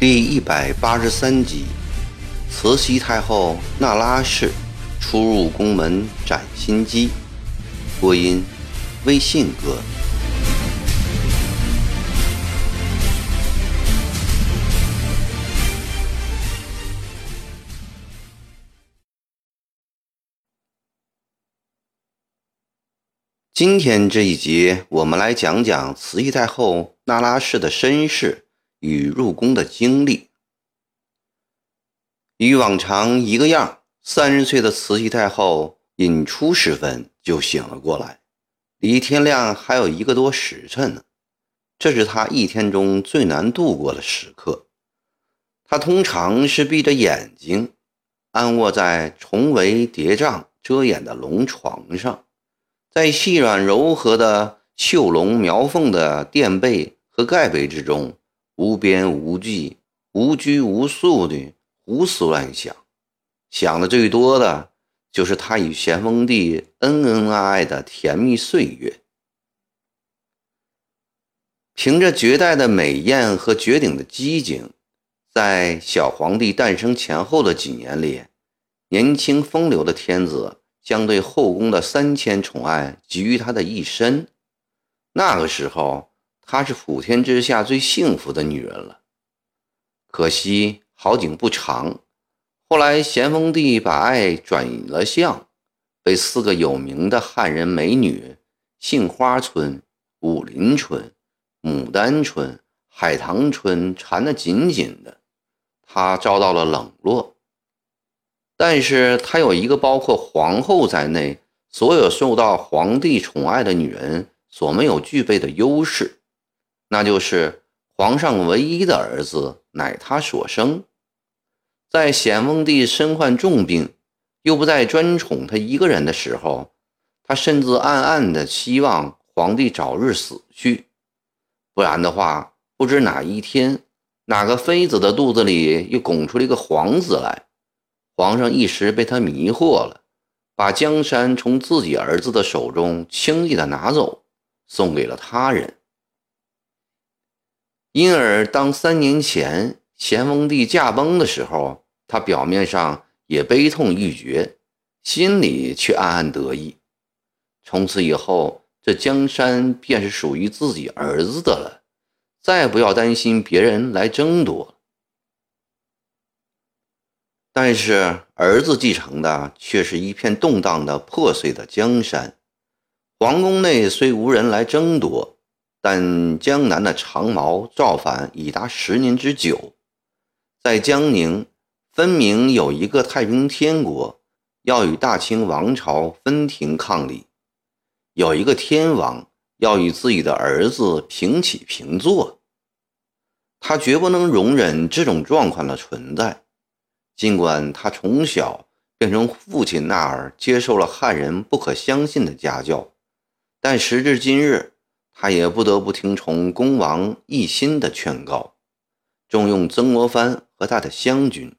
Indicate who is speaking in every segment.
Speaker 1: 第一百八十三集，慈禧太后那拉氏出入宫门斩心机。播音：微信哥。今天这一集，我们来讲讲慈禧太后那拉氏的身世与入宫的经历。与往常一个样，三十岁的慈禧太后引出时分就醒了过来，离天亮还有一个多时辰呢。这是她一天中最难度过的时刻。她通常是闭着眼睛，安卧在重围叠帐遮掩的龙床上。在细软柔和的绣龙描凤的垫被和盖被之中，无边无际、无拘无束地胡思乱想，想的最多的就是他与咸丰帝恩恩爱爱的甜蜜岁月。凭着绝代的美艳和绝顶的机警，在小皇帝诞生前后的几年里，年轻风流的天子。将对后宫的三千宠爱集于她的一身。那个时候，她是普天之下最幸福的女人了。可惜好景不长，后来咸丰帝把爱转移了向，被四个有名的汉人美女——杏花村、武林春、牡丹春、海棠春缠得紧紧的，她遭到了冷落。但是她有一个包括皇后在内所有受到皇帝宠爱的女人所没有具备的优势，那就是皇上唯一的儿子乃她所生。在咸丰帝身患重病，又不再专宠他一个人的时候，他甚至暗暗的希望皇帝早日死去，不然的话，不知哪一天哪个妃子的肚子里又拱出了一个皇子来。皇上一时被他迷惑了，把江山从自己儿子的手中轻易的拿走，送给了他人。因而，当三年前咸丰帝驾崩的时候，他表面上也悲痛欲绝，心里却暗暗得意。从此以后，这江山便是属于自己儿子的了，再不要担心别人来争夺。但是儿子继承的却是一片动荡的破碎的江山。皇宫内虽无人来争夺，但江南的长毛造反已达十年之久。在江宁，分明有一个太平天国要与大清王朝分庭抗礼，有一个天王要与自己的儿子平起平坐。他绝不能容忍这种状况的存在。尽管他从小便从父亲那儿接受了汉人不可相信的家教，但时至今日，他也不得不听从恭王奕欣的劝告，重用曾国藩和他的湘军。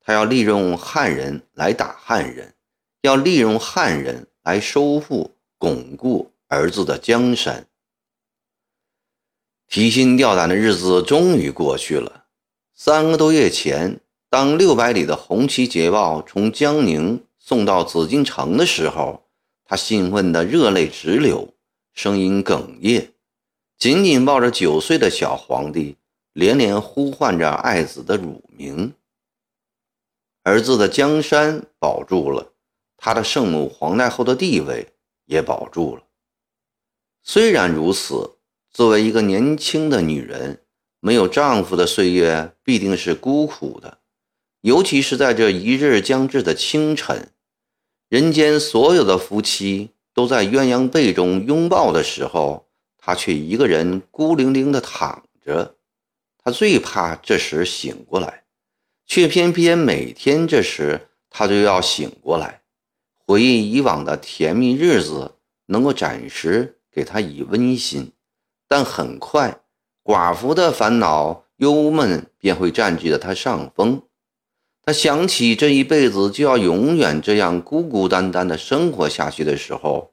Speaker 1: 他要利用汉人来打汉人，要利用汉人来收复、巩固儿子的江山。提心吊胆的日子终于过去了，三个多月前。当六百里的红旗捷报从江宁送到紫禁城的时候，他兴奋得热泪直流，声音哽咽，紧紧抱着九岁的小皇帝，连连呼唤着爱子的乳名。儿子的江山保住了，他的圣母皇太后的地位也保住了。虽然如此，作为一个年轻的女人，没有丈夫的岁月必定是孤苦的。尤其是在这一日将至的清晨，人间所有的夫妻都在鸳鸯被中拥抱的时候，他却一个人孤零零地躺着。他最怕这时醒过来，却偏偏每天这时他就要醒过来，回忆以往的甜蜜日子，能够暂时给他以温馨，但很快寡妇的烦恼忧闷便会占据了他上风。他想起这一辈子就要永远这样孤孤单单的生活下去的时候，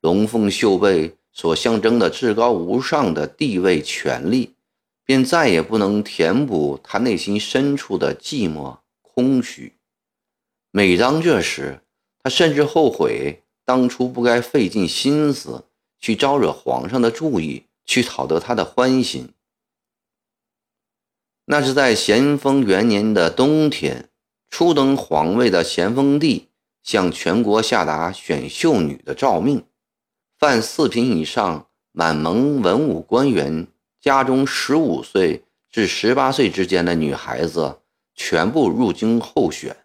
Speaker 1: 龙凤绣被所象征的至高无上的地位、权力，便再也不能填补他内心深处的寂寞、空虚。每当这时，他甚至后悔当初不该费尽心思去招惹皇上的注意，去讨得他的欢心。那是在咸丰元年的冬天，初登皇位的咸丰帝向全国下达选秀女的诏命，凡四品以上满蒙文武官员家中十五岁至十八岁之间的女孩子，全部入京候选。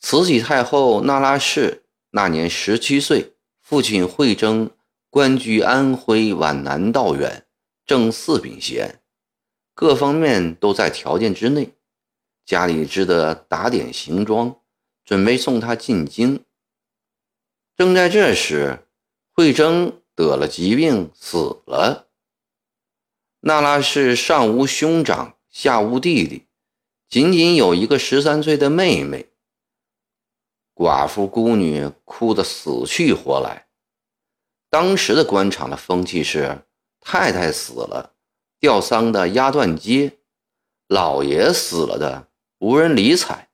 Speaker 1: 慈禧太后那拉氏那年十七岁，父亲惠征官居安徽皖南道远，正四品衔。各方面都在条件之内，家里只得打点行装，准备送他进京。正在这时，惠征得了疾病，死了。那拉氏上无兄长，下无弟弟，仅仅有一个十三岁的妹妹。寡妇孤女哭得死去活来。当时的官场的风气是，太太死了。吊丧的压断街，老爷死了的无人理睬。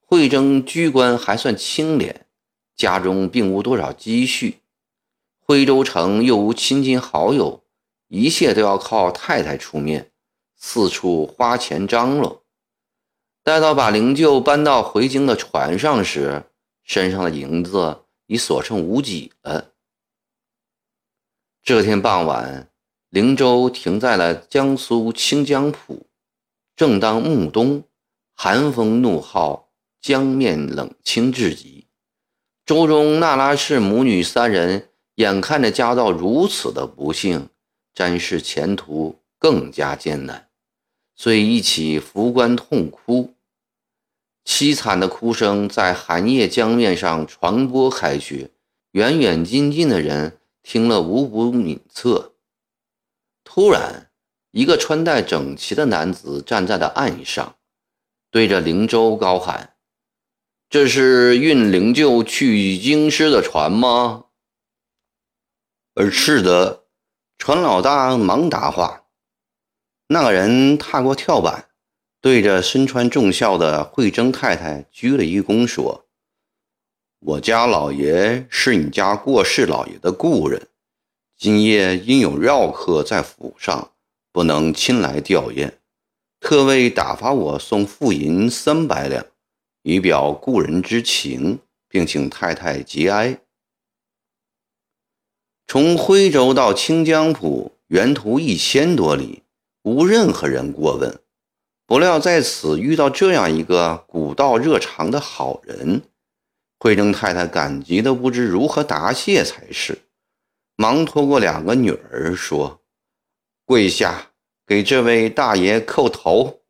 Speaker 1: 惠征居官还算清廉，家中并无多少积蓄，徽州城又无亲戚好友，一切都要靠太太出面，四处花钱张罗。待到把灵柩搬到回京的船上时，身上的银子已所剩无几了。这天傍晚。灵舟停在了江苏清江浦，正当暮冬，寒风怒号，江面冷清至极。舟中那拉氏母女三人眼看着家道如此的不幸，詹氏前途更加艰难，遂一起扶棺痛哭。凄惨的哭声在寒夜江面上传播开去，远远近近的人听了无不敏测。突然，一个穿戴整齐的男子站在了岸上，对着灵舟高喊：“这是运灵柩去京师的船吗？”“呃，是的。”船老大忙答话。那个人踏过跳板，对着身穿重孝的惠征太太鞠了一躬，说：“我家老爷是你家过世老爷的故人。”今夜因有绕客在府上，不能亲来吊唁，特为打发我送付银三百两，以表故人之情，并请太太节哀。从徽州到清江浦，沿途一千多里，无任何人过问。不料在此遇到这样一个古道热肠的好人，惠征太太感激的不知如何答谢才是。忙拖过两个女儿说：“跪下，给这位大爷叩头。”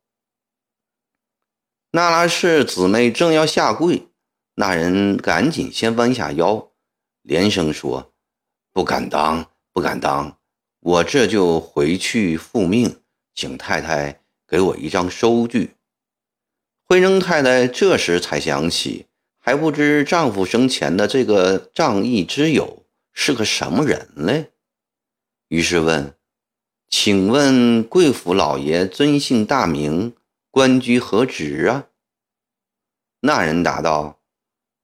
Speaker 1: 那拉氏姊妹正要下跪，那人赶紧先弯下腰，连声说：“不敢当，不敢当，我这就回去复命，请太太给我一张收据。”惠征太太这时才想起，还不知丈夫生前的这个仗义之友。是个什么人嘞？于是问：“请问贵府老爷尊姓大名，官居何职啊？”那人答道：“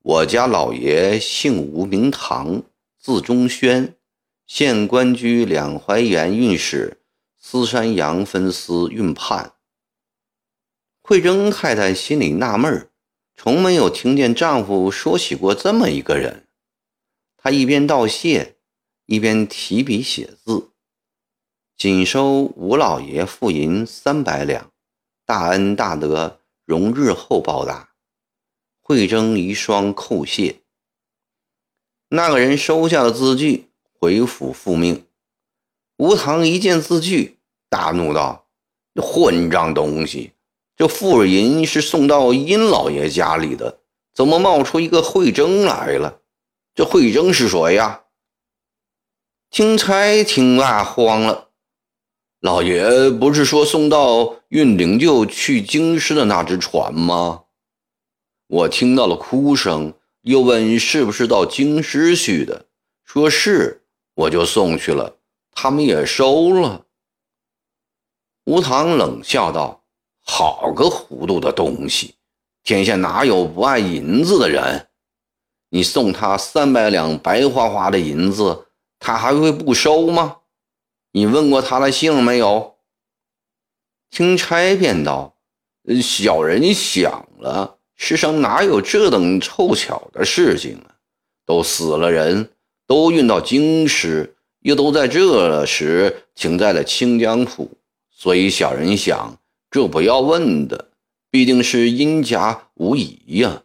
Speaker 1: 我家老爷姓吴，名堂，字中轩，现官居两淮盐运使，司山阳分司运判。”惠征太太心里纳闷儿从没有听见丈夫说起过这么一个人。他一边道谢，一边提笔写字：“仅收吴老爷付银三百两，大恩大德，容日后报答。”惠征一双叩谢。那个人收下了字据，回府复命。吴唐一见字据，大怒道：“混账东西！这付银是送到殷老爷家里的，怎么冒出一个惠征来了？”这惠征是谁呀？钦差听罢慌了，老爷不是说送到运灵柩去京师的那只船吗？我听到了哭声，又问是不是到京师去的，说是，我就送去了，他们也收了。吴唐冷笑道：“好个糊涂的东西！天下哪有不爱银子的人？你送他三百两白花花的银子，他还会不收吗？”你问过他的姓没有？听差便道：“小人想了，世上哪有这等凑巧的事情啊？都死了人，都运到京师，又都在这时停在了清江浦，所以小人想，这不要问的，必定是殷家无疑呀。”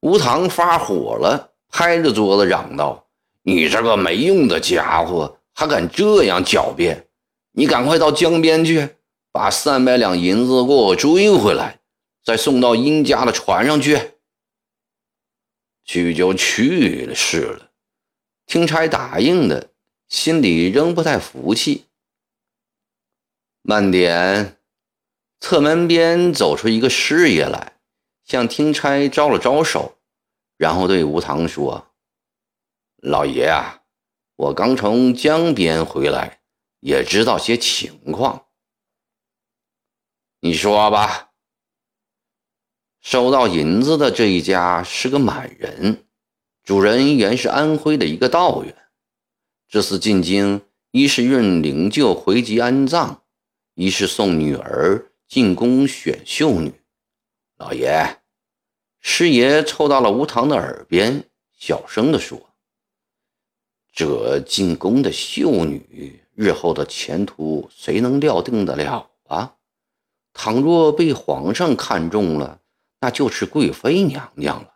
Speaker 1: 吴棠发火了，拍着桌子嚷道：“你这个没用的家伙！”还敢这样狡辩？你赶快到江边去，把三百两银子给我追回来，再送到殷家的船上去。去就去了是了。听差答应的，心里仍不太服气。慢点，侧门边走出一个师爷来，向听差招了招手，然后对吴唐说：“老爷啊。”我刚从江边回来，也知道些情况。你说吧。收到银子的这一家是个满人，主人原是安徽的一个道员。这次进京，一是运灵柩回籍安葬，一是送女儿进宫选秀女。老爷，师爷凑到了吴唐的耳边，小声地说。这进宫的秀女日后的前途，谁能料定得了啊？倘若被皇上看中了，那就是贵妃娘娘了。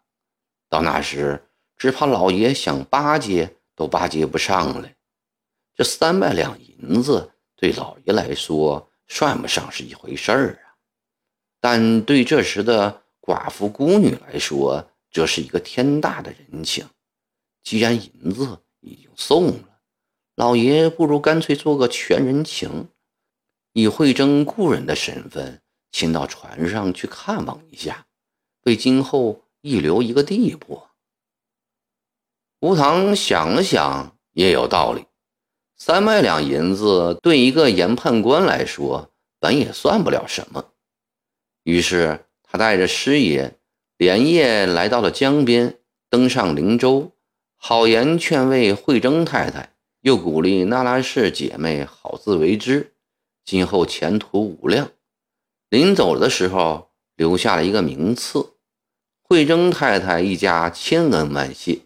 Speaker 1: 到那时，只怕老爷想巴结都巴结不上了。这三百两银子对老爷来说算不上是一回事儿，但对这时的寡妇孤女来说，这是一个天大的人情。既然银子，已经送了，老爷不如干脆做个全人情，以慧珍故人的身份，请到船上去看望一下，为今后预留一个地步。吴唐想了想，也有道理。三百两银子对一个严判官来说，本也算不了什么。于是他带着师爷连夜来到了江边，登上灵舟。好言劝慰慧贞太太，又鼓励那拉氏姐妹好自为之，今后前途无量。临走的时候，留下了一个名次。慧贞太太一家千恩万谢。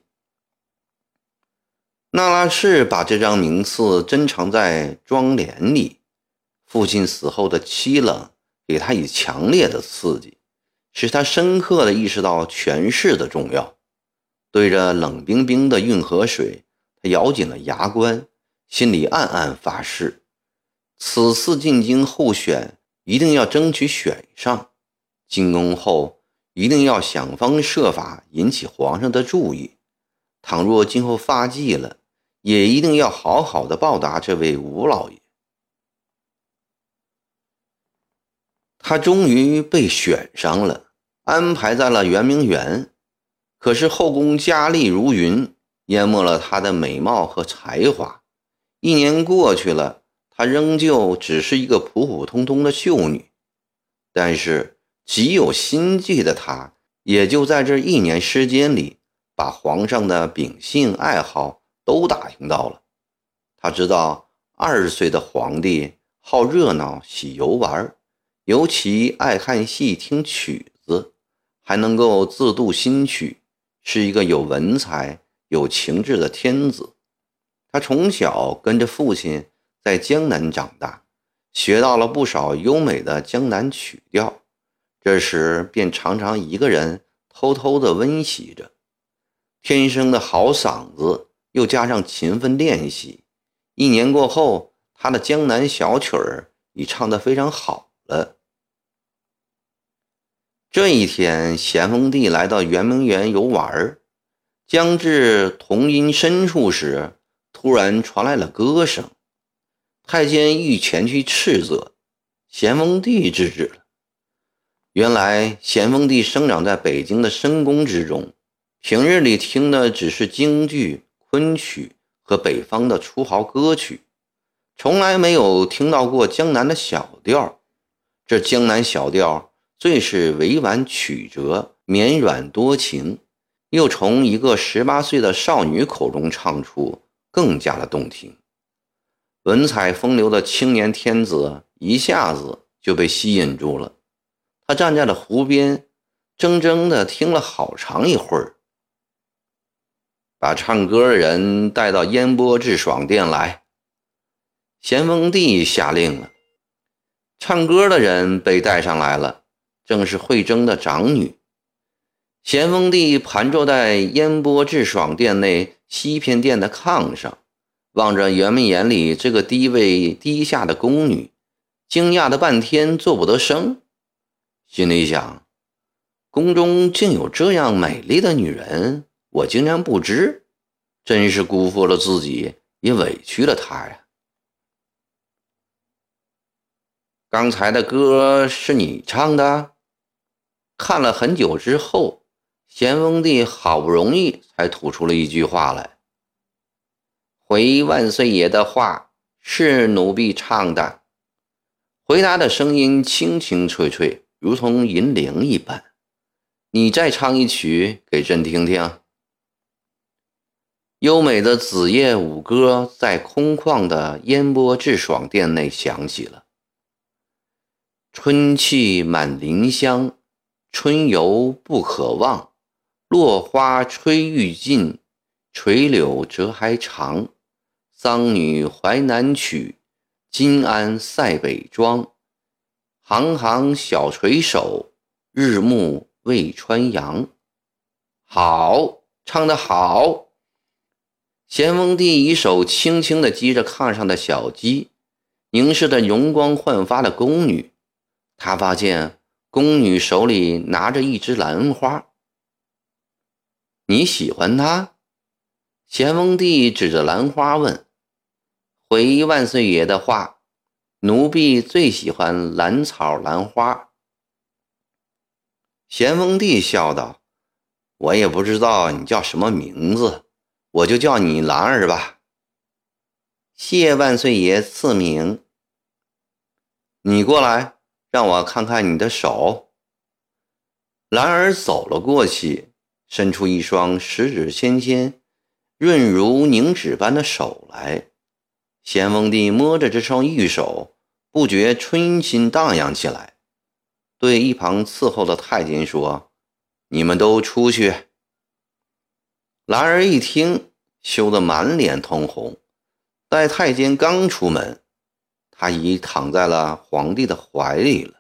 Speaker 1: 那拉氏把这张名次珍藏在庄帘里。父亲死后的凄冷，给他以强烈的刺激，使他深刻地意识到权势的重要。对着冷冰冰的运河水，他咬紧了牙关，心里暗暗发誓：此次进京候选，一定要争取选上。进宫后，一定要想方设法引起皇上的注意。倘若今后发迹了，也一定要好好的报答这位吴老爷。他终于被选上了，安排在了圆明园。可是后宫佳丽如云，淹没了她的美貌和才华。一年过去了，她仍旧只是一个普普通通的秀女。但是极有心计的她，也就在这一年时间里，把皇上的秉性爱好都打听到了。他知道二十岁的皇帝好热闹、喜游玩，尤其爱看戏、听曲子，还能够自度新曲。是一个有文采、有情志的天子。他从小跟着父亲在江南长大，学到了不少优美的江南曲调。这时便常常一个人偷偷地温习着。天生的好嗓子，又加上勤奋练习，一年过后，他的江南小曲儿已唱得非常好了。这一天，咸丰帝来到圆明园游玩，将至桐音深处时，突然传来了歌声。太监欲前去斥责，咸丰帝制止了。原来咸丰帝生长在北京的深宫之中，平日里听的只是京剧、昆曲和北方的粗豪歌曲，从来没有听到过江南的小调。这江南小调最是委婉曲折、绵软多情，又从一个十八岁的少女口中唱出，更加的动听。文采风流的青年天子一下子就被吸引住了。他站在了湖边，怔怔地听了好长一会儿，把唱歌的人带到烟波致爽殿来。咸丰帝下令了，唱歌的人被带上来了，正是慧贞的长女。咸丰帝盘坐在烟波致爽殿内西偏殿的炕上。望着圆明眼里这个低位低下的宫女，惊讶的半天做不得声，心里想：宫中竟有这样美丽的女人，我竟然不知，真是辜负了自己，也委屈了她呀。刚才的歌是你唱的？看了很久之后，咸丰帝好不容易才吐出了一句话来。回万岁爷的话是奴婢唱的，回答的声音清清脆脆，如同银铃一般。你再唱一曲给朕听听。优美的子夜舞歌在空旷的烟波致爽殿内响起了。春气满林香，春游不可忘。落花吹欲尽，垂柳折还长。桑女淮南曲，金鞍塞北庄。行行小垂手，日暮未穿杨。好，唱得好！咸丰帝一手轻轻地击着炕上的小鸡，凝视着容光焕发的宫女。他发现宫女手里拿着一支兰花。你喜欢它？咸丰帝指着兰花问。回万岁爷的话，奴婢最喜欢兰草兰花。咸丰帝笑道：“我也不知道你叫什么名字，我就叫你兰儿吧。”谢万岁爷赐名。你过来，让我看看你的手。兰儿走了过去，伸出一双十指纤纤、润如凝脂般的手来。咸丰帝摸着这双玉手，不觉春心荡漾起来，对一旁伺候的太监说：“你们都出去。”兰儿一听，羞得满脸通红。待太监刚出门，阿姨躺在了皇帝的怀里了。